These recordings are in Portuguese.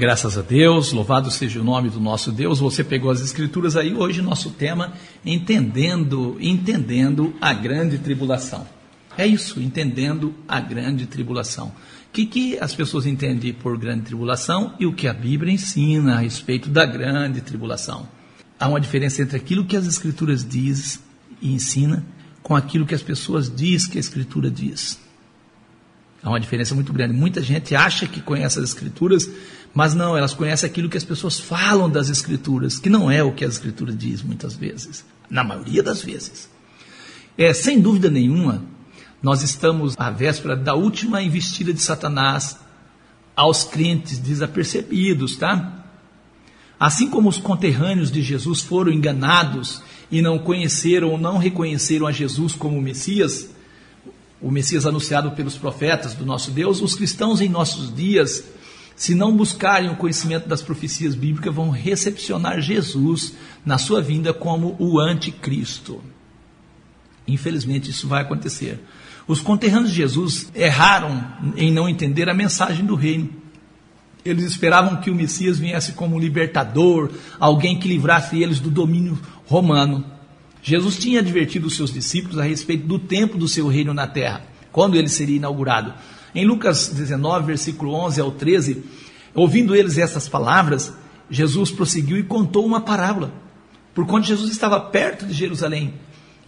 Graças a Deus, louvado seja o nome do nosso Deus. Você pegou as escrituras aí, hoje nosso tema entendendo, entendendo a grande tribulação. É isso, entendendo a grande tribulação. O que, que as pessoas entendem por grande tribulação e o que a Bíblia ensina a respeito da grande tribulação? Há uma diferença entre aquilo que as escrituras diz e ensina com aquilo que as pessoas diz que a escritura diz. Há uma diferença muito grande. Muita gente acha que conhece as escrituras, mas não, elas conhecem aquilo que as pessoas falam das Escrituras, que não é o que as Escrituras diz muitas vezes, na maioria das vezes. É, sem dúvida nenhuma, nós estamos à véspera da última investida de Satanás aos crentes desapercebidos, tá? Assim como os conterrâneos de Jesus foram enganados e não conheceram ou não reconheceram a Jesus como Messias, o Messias anunciado pelos profetas do nosso Deus, os cristãos em nossos dias se não buscarem o conhecimento das profecias bíblicas, vão recepcionar Jesus na sua vinda como o anticristo. Infelizmente, isso vai acontecer. Os conterrâneos de Jesus erraram em não entender a mensagem do reino. Eles esperavam que o Messias viesse como um libertador, alguém que livrasse eles do domínio romano. Jesus tinha advertido os seus discípulos a respeito do tempo do seu reino na terra, quando ele seria inaugurado. Em Lucas 19, versículo 11 ao 13, ouvindo eles essas palavras, Jesus prosseguiu e contou uma parábola. Por quando Jesus estava perto de Jerusalém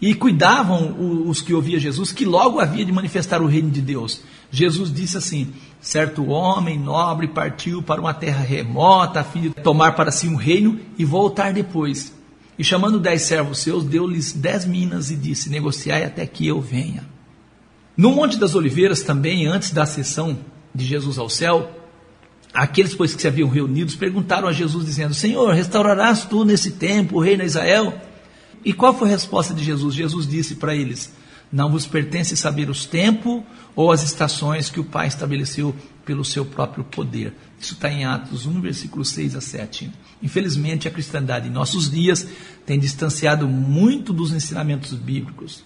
e cuidavam os que ouviam Jesus que logo havia de manifestar o reino de Deus. Jesus disse assim: certo homem nobre partiu para uma terra remota a fim de tomar para si um reino e voltar depois. E chamando dez servos seus, deu-lhes dez minas e disse: negociai até que eu venha. No Monte das Oliveiras, também, antes da ascensão de Jesus ao céu, aqueles, pois, que se haviam reunidos, perguntaram a Jesus, dizendo: Senhor, restaurarás tu nesse tempo o reino de Israel? E qual foi a resposta de Jesus? Jesus disse para eles: Não vos pertence saber os tempos ou as estações que o Pai estabeleceu pelo seu próprio poder. Isso está em Atos 1, versículos 6 a 7. Infelizmente, a cristandade em nossos dias tem distanciado muito dos ensinamentos bíblicos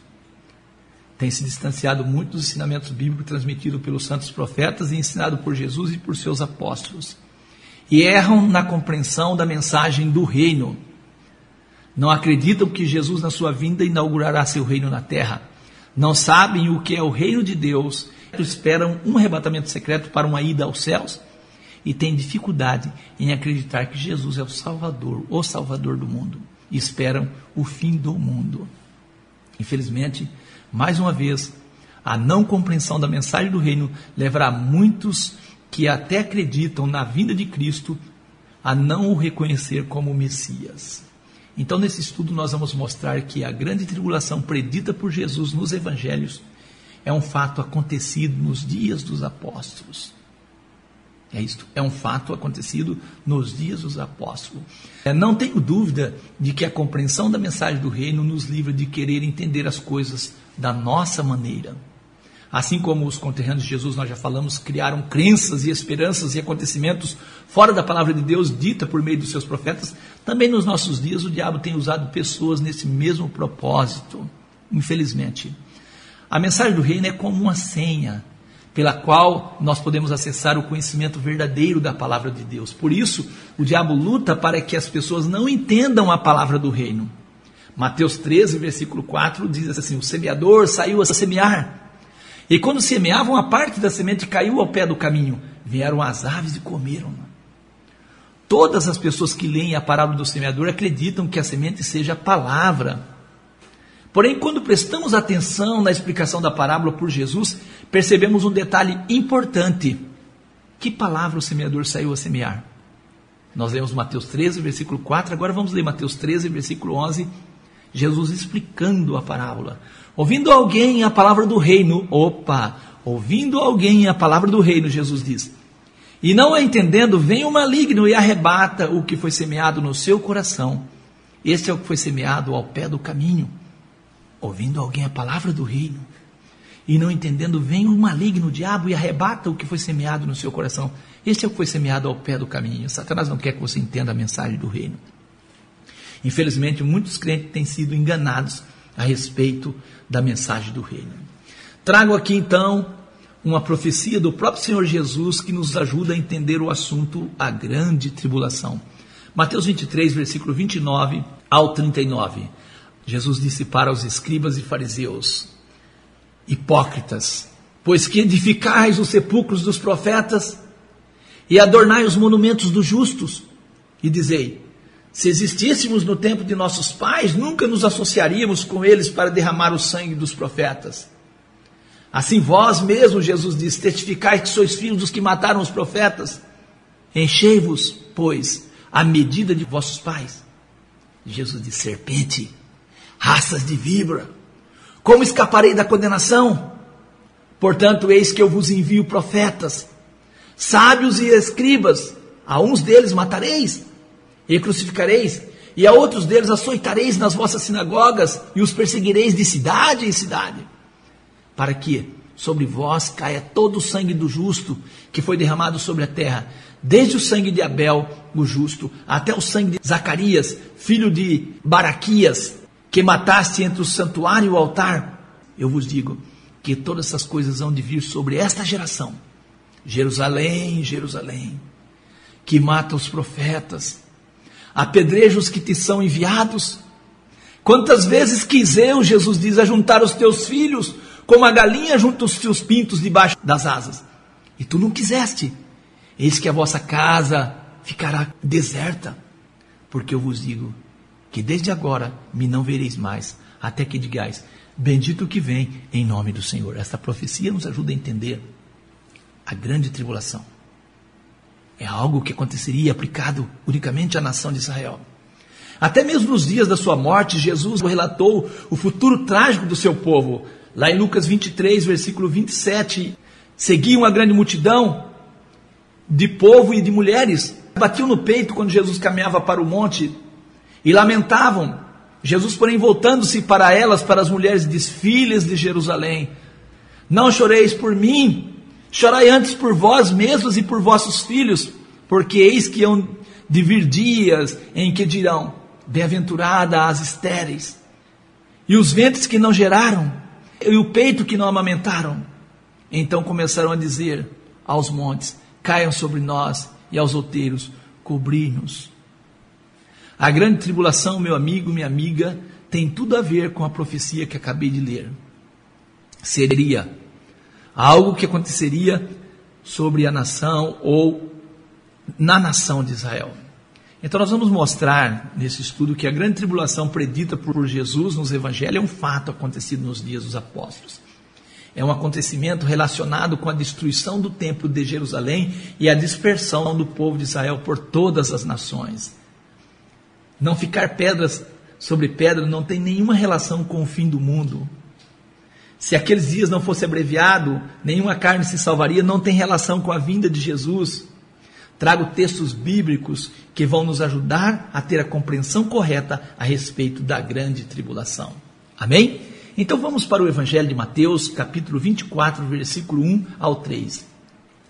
tem se distanciado muito dos ensinamentos bíblicos transmitidos pelos santos profetas e ensinado por Jesus e por seus apóstolos. E erram na compreensão da mensagem do reino. Não acreditam que Jesus, na sua vinda, inaugurará seu reino na terra. Não sabem o que é o reino de Deus. Esperam um arrebatamento secreto para uma ida aos céus. E têm dificuldade em acreditar que Jesus é o Salvador, o Salvador do mundo. E esperam o fim do mundo. Infelizmente, mais uma vez, a não compreensão da mensagem do reino levará muitos que até acreditam na vinda de Cristo a não o reconhecer como Messias. Então, nesse estudo, nós vamos mostrar que a grande tribulação predita por Jesus nos evangelhos é um fato acontecido nos dias dos apóstolos. É isto, é um fato acontecido nos dias dos apóstolos. É, não tenho dúvida de que a compreensão da mensagem do reino nos livra de querer entender as coisas da nossa maneira. Assim como os conterrâneos de Jesus, nós já falamos, criaram crenças e esperanças e acontecimentos fora da palavra de Deus dita por meio dos seus profetas, também nos nossos dias o diabo tem usado pessoas nesse mesmo propósito, infelizmente. A mensagem do reino é como uma senha pela qual nós podemos acessar o conhecimento verdadeiro da palavra de Deus. Por isso, o diabo luta para que as pessoas não entendam a palavra do reino. Mateus 13, versículo 4 diz assim: O semeador saiu a semear. E quando semeavam, a parte da semente caiu ao pé do caminho. Vieram as aves e comeram. Todas as pessoas que leem a parábola do semeador acreditam que a semente seja a palavra. Porém, quando prestamos atenção na explicação da parábola por Jesus, percebemos um detalhe importante. Que palavra o semeador saiu a semear? Nós lemos Mateus 13, versículo 4, agora vamos ler Mateus 13, versículo 11 Jesus explicando a parábola. Ouvindo alguém a palavra do reino, opa, ouvindo alguém a palavra do reino, Jesus diz. E não entendendo, vem o maligno e arrebata o que foi semeado no seu coração. Este é o que foi semeado ao pé do caminho. Ouvindo alguém a palavra do reino, e não entendendo, vem o maligno, o diabo, e arrebata o que foi semeado no seu coração. Este é o que foi semeado ao pé do caminho. Satanás não quer que você entenda a mensagem do reino. Infelizmente, muitos crentes têm sido enganados a respeito da mensagem do reino. Trago aqui então uma profecia do próprio Senhor Jesus que nos ajuda a entender o assunto a grande tribulação. Mateus 23, versículo 29 ao 39. Jesus disse para os escribas e fariseus: Hipócritas, pois que edificais os sepulcros dos profetas e adornai os monumentos dos justos, e dizei: se existíssemos no tempo de nossos pais, nunca nos associaríamos com eles para derramar o sangue dos profetas. Assim vós mesmos, Jesus diz, testificai que sois filhos dos que mataram os profetas. Enchei-vos, pois, a medida de vossos pais. Jesus diz, serpente, raças de víbora, como escaparei da condenação? Portanto, eis que eu vos envio profetas, sábios e escribas, a uns deles matareis e crucificareis, e a outros deles açoitareis nas vossas sinagogas, e os perseguireis de cidade em cidade, para que sobre vós caia todo o sangue do justo que foi derramado sobre a terra, desde o sangue de Abel, o justo, até o sangue de Zacarias, filho de Baraquias, que mataste entre o santuário e o altar. Eu vos digo que todas essas coisas hão de vir sobre esta geração. Jerusalém, Jerusalém, que mata os profetas apedrejos que te são enviados. Quantas vezes quis eu, Jesus diz, ajuntar os teus filhos, como a galinha junta os teus pintos debaixo das asas. E tu não quiseste. Eis que a vossa casa ficará deserta, porque eu vos digo que desde agora me não vereis mais, até que digais: Bendito que vem em nome do Senhor. Esta profecia nos ajuda a entender a grande tribulação é algo que aconteceria aplicado unicamente à nação de Israel. Até mesmo nos dias da sua morte, Jesus relatou o futuro trágico do seu povo. Lá em Lucas 23, versículo 27, seguia uma grande multidão de povo e de mulheres. Batiam no peito quando Jesus caminhava para o monte e lamentavam. Jesus, porém, voltando-se para elas, para as mulheres, diz: Filhas de Jerusalém, não choreis por mim, Chorai antes por vós mesmos e por vossos filhos, porque eis que hão de vir dias em que dirão: Bem-aventurada as estéreis, e os ventres que não geraram, e o peito que não amamentaram. Então começaram a dizer aos montes: Caiam sobre nós, e aos outeiros: Cobri-nos. A grande tribulação, meu amigo, minha amiga, tem tudo a ver com a profecia que acabei de ler. Seria algo que aconteceria sobre a nação ou na nação de Israel. Então, nós vamos mostrar nesse estudo que a grande tribulação predita por Jesus nos evangelhos é um fato acontecido nos dias dos apóstolos. É um acontecimento relacionado com a destruição do templo de Jerusalém e a dispersão do povo de Israel por todas as nações. Não ficar pedras sobre pedra não tem nenhuma relação com o fim do mundo. Se aqueles dias não fosse abreviado, nenhuma carne se salvaria, não tem relação com a vinda de Jesus. Trago textos bíblicos que vão nos ajudar a ter a compreensão correta a respeito da grande tribulação. Amém? Então vamos para o Evangelho de Mateus, capítulo 24, versículo 1 ao 3.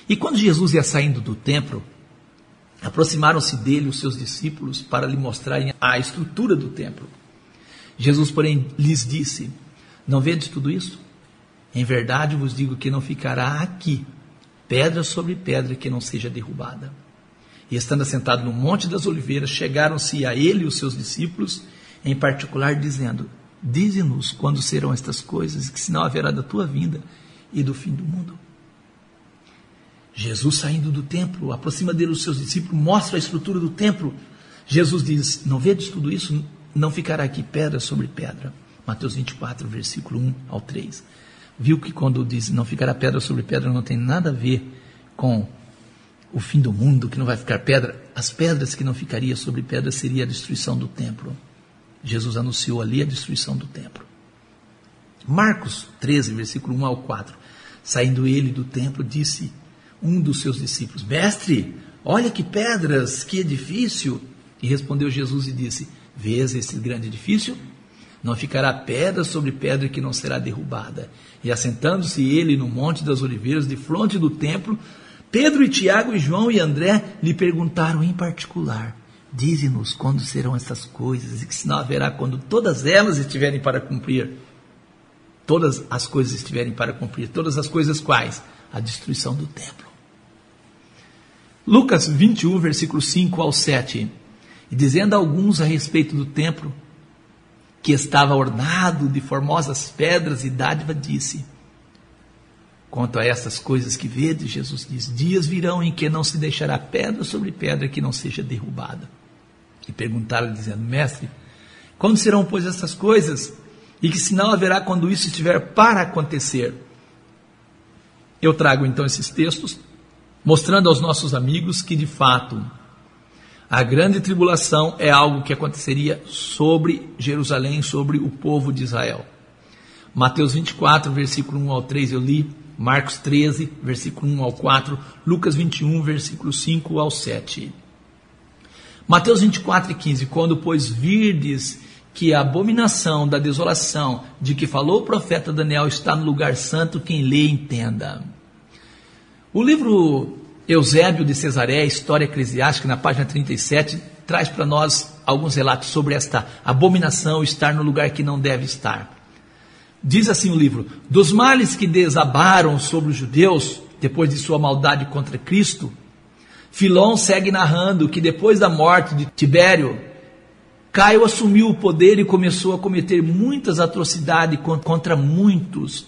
E quando Jesus ia saindo do templo, aproximaram-se dele os seus discípulos para lhe mostrarem a estrutura do templo. Jesus, porém, lhes disse: não vedes tudo isso? Em verdade vos digo que não ficará aqui pedra sobre pedra que não seja derrubada. E estando assentado no Monte das Oliveiras, chegaram-se a ele e os seus discípulos, em particular, dizendo: Dize-nos quando serão estas coisas, que sinal haverá da tua vinda e do fim do mundo. Jesus saindo do templo, aproxima dele os seus discípulos, mostra a estrutura do templo. Jesus diz: Não vedes tudo isso? Não ficará aqui pedra sobre pedra. Mateus 24, versículo 1 ao 3. Viu que quando diz não ficará pedra sobre pedra não tem nada a ver com o fim do mundo, que não vai ficar pedra. As pedras que não ficaria sobre pedra seria a destruição do templo. Jesus anunciou ali a destruição do templo. Marcos 13, versículo 1 ao 4. Saindo ele do templo, disse um dos seus discípulos: Mestre, olha que pedras, que edifício. E respondeu Jesus e disse: Vês esse grande edifício? Não ficará pedra sobre pedra que não será derrubada. E assentando-se ele no Monte das Oliveiras, de fronte do templo, Pedro e Tiago e João e André lhe perguntaram em particular: Dize-nos quando serão estas coisas e que sinal haverá quando todas elas estiverem para cumprir. Todas as coisas estiverem para cumprir. Todas as coisas quais? a destruição do templo. Lucas 21, versículo 5 ao 7. E dizendo a alguns a respeito do templo, que estava ornado de formosas pedras e dádiva, disse: Quanto a essas coisas que vedes, Jesus diz: Dias virão em que não se deixará pedra sobre pedra que não seja derrubada. E perguntaram, dizendo: Mestre, quando serão, pois, essas coisas? E que sinal haverá quando isso estiver para acontecer? Eu trago então esses textos, mostrando aos nossos amigos que, de fato, a grande tribulação é algo que aconteceria sobre Jerusalém, sobre o povo de Israel. Mateus 24, versículo 1 ao 3 eu li, Marcos 13, versículo 1 ao 4, Lucas 21, versículo 5 ao 7. Mateus 24 e 15, quando pois virdes que a abominação da desolação de que falou o profeta Daniel está no lugar santo, quem lê entenda. O livro Eusébio de Cesareia, História Eclesiástica, na página 37, traz para nós alguns relatos sobre esta abominação estar no lugar que não deve estar. Diz assim o livro: Dos males que desabaram sobre os judeus, depois de sua maldade contra Cristo, Filon segue narrando que depois da morte de Tibério, Caio assumiu o poder e começou a cometer muitas atrocidades contra muitos,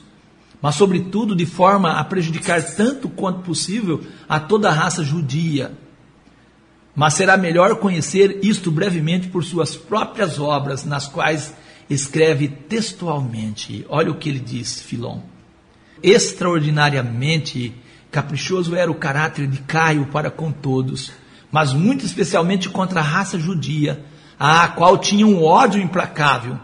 mas, sobretudo, de forma a prejudicar tanto quanto possível a toda a raça judia. Mas será melhor conhecer isto brevemente por suas próprias obras, nas quais escreve textualmente. Olha o que ele diz, Filon. Extraordinariamente caprichoso era o caráter de Caio para com todos, mas muito especialmente contra a raça judia a qual tinha um ódio implacável.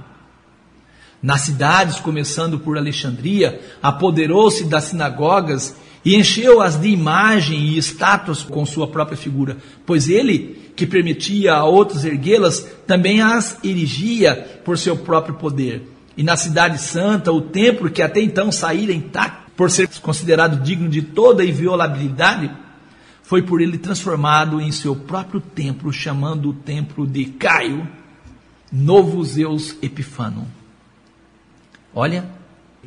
Nas cidades, começando por Alexandria, apoderou-se das sinagogas e encheu-as de imagem e estátuas com sua própria figura, pois ele, que permitia a outros erguê-las, também as erigia por seu próprio poder. E na cidade santa, o templo que até então saíra intacto, por ser considerado digno de toda inviolabilidade, foi por ele transformado em seu próprio templo, chamando o templo de Caio, novo Zeus Epifano. Olha,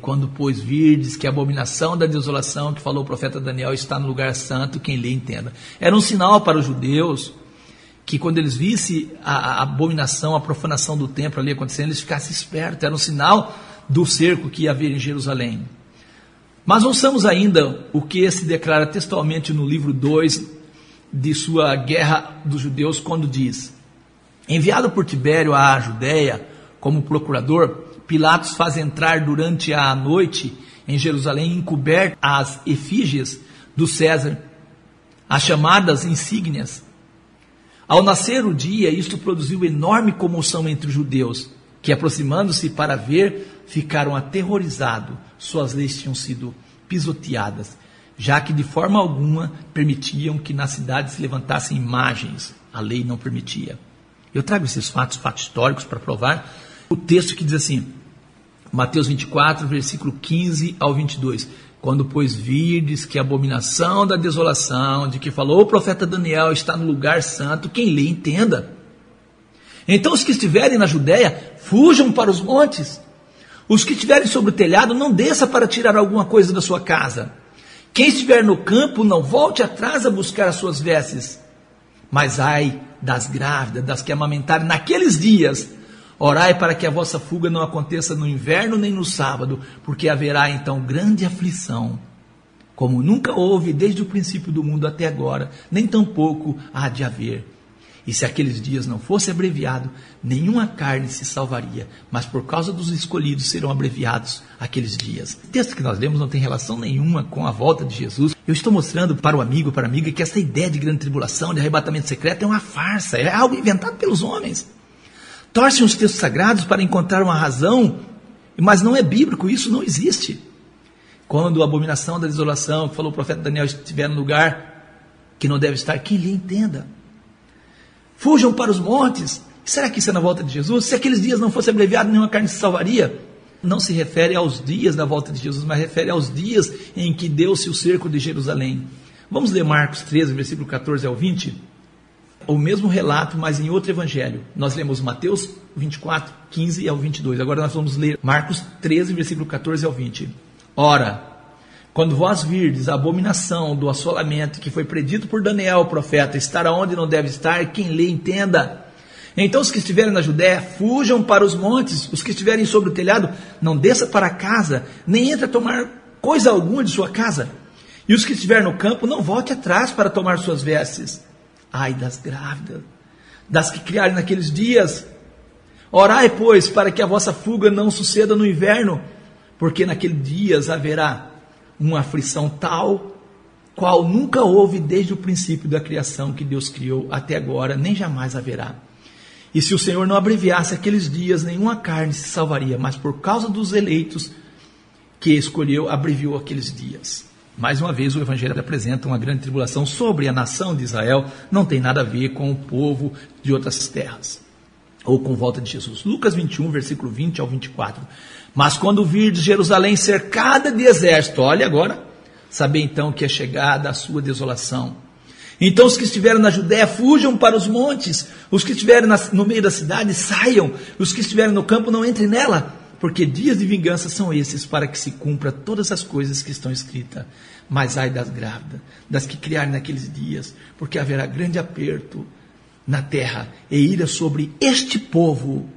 quando pois virdes que a abominação da desolação que falou o profeta Daniel está no lugar santo, quem lê entenda. Era um sinal para os judeus que quando eles vissem a, a abominação, a profanação do templo ali acontecendo, eles ficassem espertos. Era um sinal do cerco que ia haver em Jerusalém. Mas ouçamos ainda o que se declara textualmente no livro 2 de sua Guerra dos Judeus, quando diz: Enviado por Tibério à Judéia como procurador, Pilatos faz entrar durante a noite em Jerusalém encoberto as efígies do César, as chamadas insígnias. Ao nascer o dia, isto produziu enorme comoção entre os judeus, que aproximando-se para ver, ficaram aterrorizados suas leis tinham sido pisoteadas, já que de forma alguma permitiam que na cidade se levantassem imagens. A lei não permitia. Eu trago esses fatos, fatos históricos, para provar o texto que diz assim, Mateus 24, versículo 15 ao 22. Quando, pois, virdes que a abominação da desolação, de que falou o profeta Daniel, está no lugar santo, quem lê entenda. Então, os que estiverem na Judéia, fujam para os montes. Os que estiverem sobre o telhado, não desça para tirar alguma coisa da sua casa. Quem estiver no campo, não volte atrás a buscar as suas vestes. Mas ai das grávidas, das que amamentarem naqueles dias, orai para que a vossa fuga não aconteça no inverno nem no sábado, porque haverá então grande aflição, como nunca houve desde o princípio do mundo até agora, nem tampouco há de haver e se aqueles dias não fosse abreviado, nenhuma carne se salvaria, mas por causa dos escolhidos serão abreviados aqueles dias. O texto que nós lemos não tem relação nenhuma com a volta de Jesus. Eu estou mostrando para o amigo, para a amiga, que essa ideia de grande tribulação, de arrebatamento secreto, é uma farsa, é algo inventado pelos homens. Torcem os textos sagrados para encontrar uma razão, mas não é bíblico, isso não existe. Quando a abominação da desolação, que falou o profeta Daniel, estiver no lugar que não deve estar, quem lhe entenda. Fujam para os montes. Será que isso é na volta de Jesus? Se aqueles dias não fosse abreviado, nenhuma carne se salvaria? Não se refere aos dias da volta de Jesus, mas refere aos dias em que deu-se o cerco de Jerusalém. Vamos ler Marcos 13, versículo 14 ao 20? O mesmo relato, mas em outro evangelho. Nós lemos Mateus 24, 15 ao 22. Agora nós vamos ler Marcos 13, versículo 14 ao 20. Ora, quando vós virdes a abominação do assolamento que foi predito por Daniel, o profeta, estar onde não deve estar, quem lê entenda. Então os que estiverem na Judéia, fujam para os montes, os que estiverem sobre o telhado, não desça para casa, nem entre a tomar coisa alguma de sua casa. E os que estiverem no campo, não volte atrás para tomar suas vestes. Ai das grávidas, das que criarem naqueles dias. Orai, pois, para que a vossa fuga não suceda no inverno, porque naqueles dias haverá uma aflição tal qual nunca houve desde o princípio da criação que Deus criou até agora, nem jamais haverá. E se o Senhor não abreviasse aqueles dias, nenhuma carne se salvaria, mas por causa dos eleitos que escolheu, abreviou aqueles dias. Mais uma vez, o Evangelho apresenta uma grande tribulação sobre a nação de Israel, não tem nada a ver com o povo de outras terras, ou com volta de Jesus. Lucas 21, versículo 20 ao 24. Mas quando virdes Jerusalém cercada de exército, olha agora, saber então que é chegada a sua desolação. Então os que estiveram na Judéia fujam para os montes, os que estiverem no meio da cidade saiam, os que estiverem no campo não entrem nela, porque dias de vingança são esses para que se cumpra todas as coisas que estão escritas. Mas ai das grávidas, das que criarem naqueles dias, porque haverá grande aperto na terra e ira sobre este povo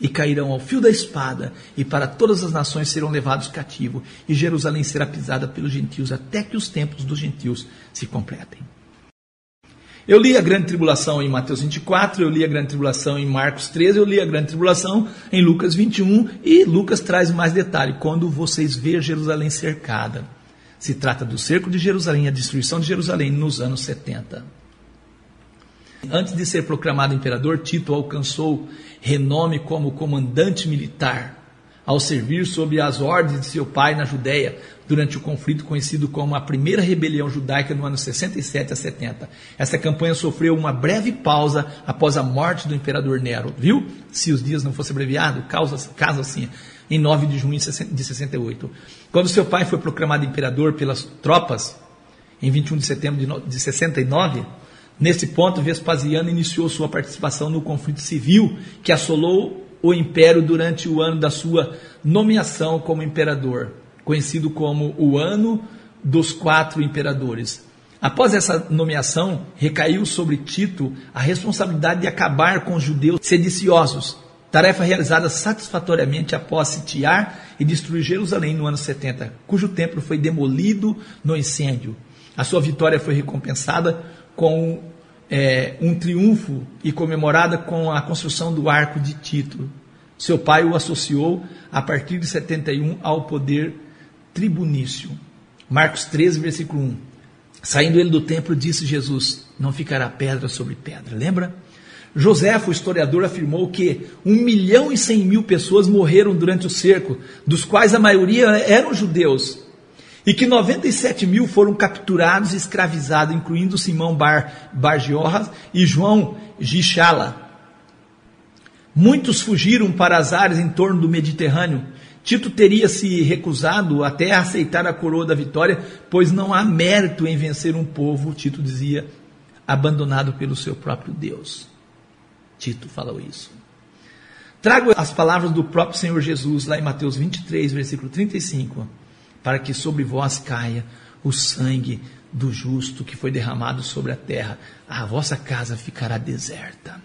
e cairão ao fio da espada, e para todas as nações serão levados cativos, e Jerusalém será pisada pelos gentios, até que os tempos dos gentios se completem. Eu li a grande tribulação em Mateus 24, eu li a grande tribulação em Marcos 13, eu li a grande tribulação em Lucas 21, e Lucas traz mais detalhe, quando vocês ver Jerusalém cercada. Se trata do cerco de Jerusalém, a destruição de Jerusalém nos anos 70. Antes de ser proclamado imperador, Tito alcançou renome como comandante militar, ao servir sob as ordens de seu pai na Judéia, durante o conflito conhecido como a Primeira Rebelião Judaica no ano 67 a 70. Essa campanha sofreu uma breve pausa após a morte do imperador Nero, viu? Se os dias não fossem abreviados, caso assim, em 9 de junho de 68. Quando seu pai foi proclamado imperador pelas tropas, em 21 de setembro de 69, nesse ponto Vespasiano iniciou sua participação no conflito civil que assolou o império durante o ano da sua nomeação como imperador conhecido como o Ano dos Quatro Imperadores. Após essa nomeação, recaiu sobre Tito a responsabilidade de acabar com os judeus sediciosos, tarefa realizada satisfatoriamente após sitiar e destruir Jerusalém no ano 70, cujo templo foi demolido no incêndio. A sua vitória foi recompensada com é, um triunfo e comemorada com a construção do arco de Tito. Seu pai o associou, a partir de 71, ao poder tribunício. Marcos 13, versículo 1. Saindo ele do templo, disse Jesus: Não ficará pedra sobre pedra. Lembra? José, o historiador, afirmou que um milhão e cem mil pessoas morreram durante o cerco, dos quais a maioria eram judeus, e que 97 mil foram capturados e escravizados, incluindo Simão Bar, Bar e João Gichala. Muitos fugiram para as áreas em torno do Mediterrâneo, Tito teria se recusado até a aceitar a coroa da vitória, pois não há mérito em vencer um povo, Tito dizia, abandonado pelo seu próprio Deus. Tito falou isso. Trago as palavras do próprio Senhor Jesus, lá em Mateus 23, versículo 35, para que sobre vós caia o sangue do justo que foi derramado sobre a terra, a vossa casa ficará deserta.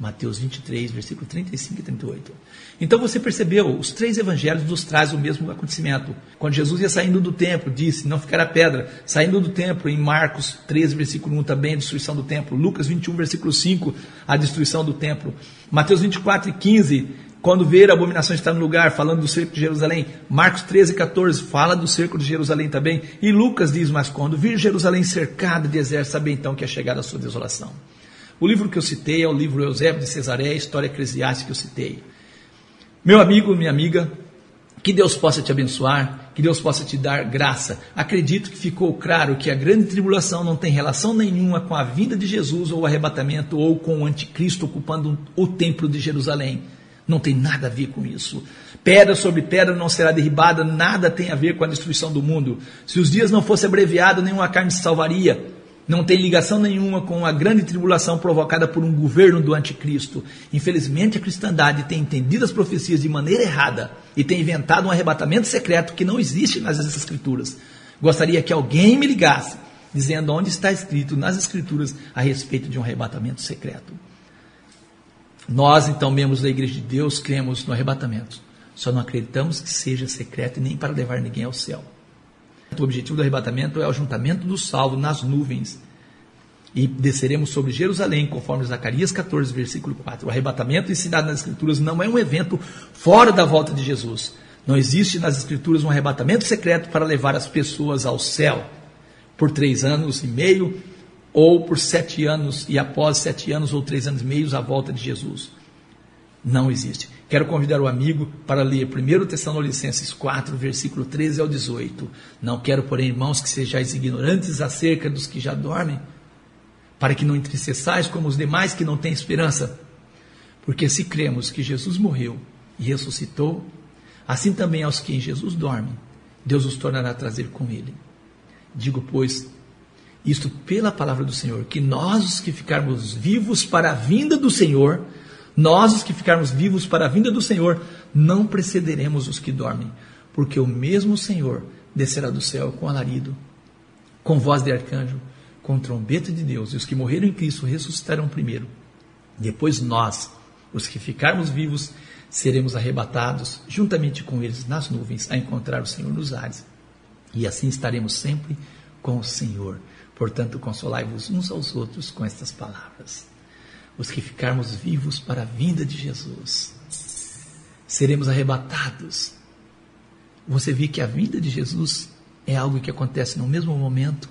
Mateus 23, versículo 35 e 38. Então você percebeu, os três evangelhos nos trazem o mesmo acontecimento. Quando Jesus ia saindo do templo, disse: Não ficará pedra. Saindo do templo, em Marcos 13, versículo 1, também a destruição do templo. Lucas 21, versículo 5, a destruição do templo. Mateus 24 e 15, quando ver a abominação estar no lugar, falando do cerco de Jerusalém. Marcos 13, 14, fala do cerco de Jerusalém também. E Lucas diz: Mas quando vir Jerusalém cercada de exército, sabe então que é chegada a sua desolação. O livro que eu citei é o livro Eusébio de Cesareia, História Eclesiástica que eu citei. Meu amigo, minha amiga, que Deus possa te abençoar, que Deus possa te dar graça. Acredito que ficou claro que a grande tribulação não tem relação nenhuma com a vinda de Jesus ou o arrebatamento ou com o anticristo ocupando o templo de Jerusalém. Não tem nada a ver com isso. Pedra sobre pedra não será derribada, nada tem a ver com a destruição do mundo. Se os dias não fossem abreviados, nenhuma carne se salvaria não tem ligação nenhuma com a grande tribulação provocada por um governo do anticristo. Infelizmente, a cristandade tem entendido as profecias de maneira errada e tem inventado um arrebatamento secreto que não existe nas escrituras. Gostaria que alguém me ligasse, dizendo onde está escrito nas Escrituras a respeito de um arrebatamento secreto. Nós, então, membros da Igreja de Deus, cremos no arrebatamento. Só não acreditamos que seja secreto e nem para levar ninguém ao céu. O objetivo do arrebatamento é o juntamento do salvo nas nuvens. E desceremos sobre Jerusalém, conforme Zacarias 14, versículo 4. O arrebatamento ensinado nas Escrituras não é um evento fora da volta de Jesus. Não existe nas Escrituras um arrebatamento secreto para levar as pessoas ao céu por três anos e meio, ou por sete anos, e após sete anos ou três anos e meio, a volta de Jesus. Não existe. Quero convidar o amigo para ler 1 Tessalonicenses 4, versículo 13 ao 18. Não quero, porém, irmãos, que sejais ignorantes acerca dos que já dormem, para que não entristeçais como os demais que não têm esperança. Porque se cremos que Jesus morreu e ressuscitou, assim também aos que em Jesus dormem, Deus os tornará a trazer com ele. Digo, pois, isto pela palavra do Senhor, que nós, os que ficarmos vivos para a vinda do Senhor, nós, os que ficarmos vivos para a vinda do Senhor, não precederemos os que dormem, porque o mesmo Senhor descerá do céu com alarido, com voz de arcanjo, com trombeta de Deus, e os que morreram em Cristo ressuscitarão primeiro. Depois nós, os que ficarmos vivos, seremos arrebatados juntamente com eles nas nuvens a encontrar o Senhor nos ares. E assim estaremos sempre com o Senhor. Portanto, consolai-vos uns aos outros com estas palavras. Os que ficarmos vivos para a vinda de Jesus, seremos arrebatados. Você vê que a vinda de Jesus é algo que acontece no mesmo momento.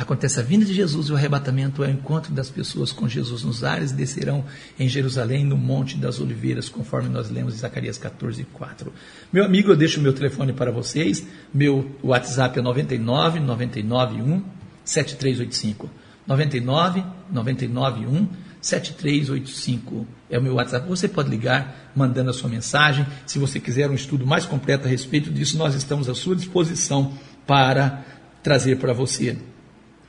Acontece a vinda de Jesus e o arrebatamento é o encontro das pessoas com Jesus nos ares, descerão em Jerusalém, no Monte das Oliveiras, conforme nós lemos em Zacarias 14, 4. Meu amigo, eu deixo o meu telefone para vocês. Meu WhatsApp é 99 991 7385. 99 991 7385 é o meu WhatsApp. Você pode ligar mandando a sua mensagem. Se você quiser um estudo mais completo a respeito disso, nós estamos à sua disposição para trazer para você.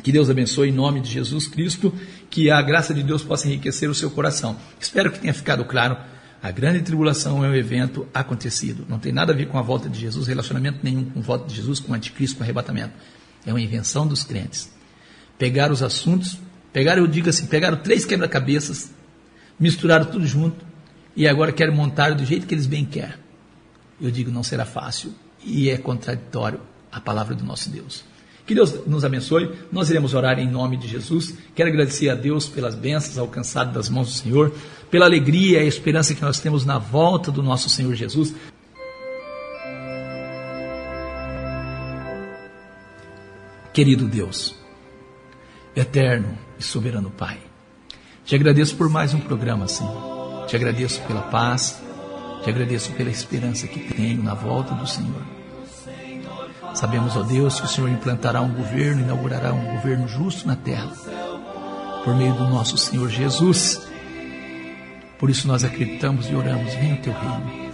Que Deus abençoe em nome de Jesus Cristo, que a graça de Deus possa enriquecer o seu coração. Espero que tenha ficado claro. A grande tribulação é um evento acontecido. Não tem nada a ver com a volta de Jesus, relacionamento nenhum com a volta de Jesus, com o anticristo, com o arrebatamento. É uma invenção dos crentes. Pegaram os assuntos, pegaram, eu digo assim, pegaram três quebra-cabeças, misturaram tudo junto e agora querem montar do jeito que eles bem querem. Eu digo, não será fácil e é contraditório a palavra do nosso Deus. Que Deus nos abençoe. Nós iremos orar em nome de Jesus. Quero agradecer a Deus pelas bênçãos alcançadas das mãos do Senhor, pela alegria e a esperança que nós temos na volta do nosso Senhor Jesus. Querido Deus, eterno e soberano Pai, te agradeço por mais um programa, Senhor. Te agradeço pela paz, te agradeço pela esperança que tenho na volta do Senhor. Sabemos, ó Deus, que o Senhor implantará um governo, inaugurará um governo justo na terra, por meio do nosso Senhor Jesus. Por isso nós acreditamos e oramos, venha o teu reino.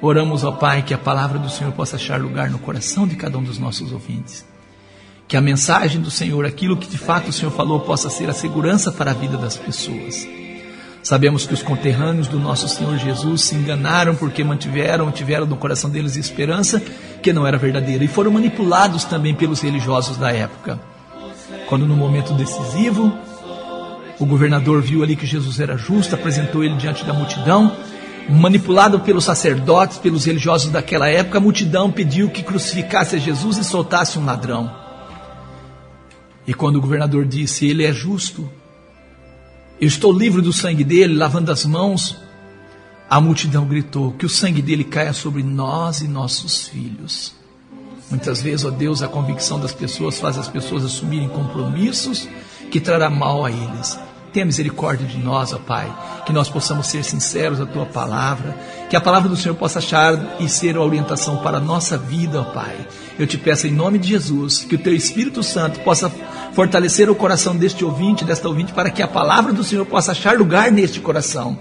Oramos, ó Pai, que a palavra do Senhor possa achar lugar no coração de cada um dos nossos ouvintes que a mensagem do Senhor, aquilo que de fato o Senhor falou, possa ser a segurança para a vida das pessoas. Sabemos que os conterrâneos do nosso Senhor Jesus se enganaram porque mantiveram, tiveram no coração deles esperança que não era verdadeira e foram manipulados também pelos religiosos da época. Quando no momento decisivo, o governador viu ali que Jesus era justo, apresentou ele diante da multidão, manipulado pelos sacerdotes, pelos religiosos daquela época, a multidão pediu que crucificasse a Jesus e soltasse um ladrão. E quando o governador disse: Ele é justo, eu estou livre do sangue dele, lavando as mãos, a multidão gritou: Que o sangue dele caia sobre nós e nossos filhos. Muitas vezes, ó Deus, a convicção das pessoas faz as pessoas assumirem compromissos que trará mal a eles. Tenha misericórdia de nós, ó Pai, que nós possamos ser sinceros à tua palavra, que a palavra do Senhor possa achar e ser a orientação para a nossa vida, ó Pai. Eu te peço em nome de Jesus que o teu Espírito Santo possa fortalecer o coração deste ouvinte, desta ouvinte, para que a palavra do Senhor possa achar lugar neste coração.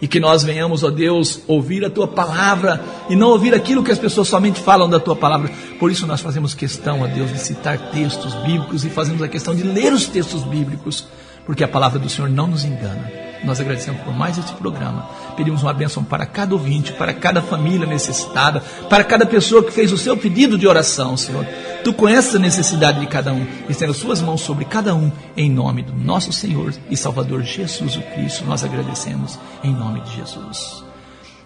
E que nós venhamos, ó Deus, ouvir a tua palavra e não ouvir aquilo que as pessoas somente falam da tua palavra. Por isso nós fazemos questão, ó Deus, de citar textos bíblicos e fazemos a questão de ler os textos bíblicos porque a palavra do Senhor não nos engana. Nós agradecemos por mais este programa. Pedimos uma bênção para cada ouvinte, para cada família necessitada, para cada pessoa que fez o seu pedido de oração, Senhor. Tu conheces a necessidade de cada um. Estenda as suas mãos sobre cada um, em nome do nosso Senhor e Salvador Jesus o Cristo. Nós agradecemos em nome de Jesus.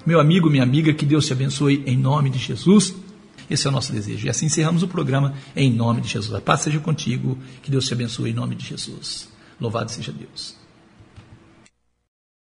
Meu amigo, minha amiga, que Deus te abençoe em nome de Jesus. Esse é o nosso desejo. E assim encerramos o programa em nome de Jesus. A paz seja contigo. Que Deus te abençoe em nome de Jesus. Louvado seja Deus.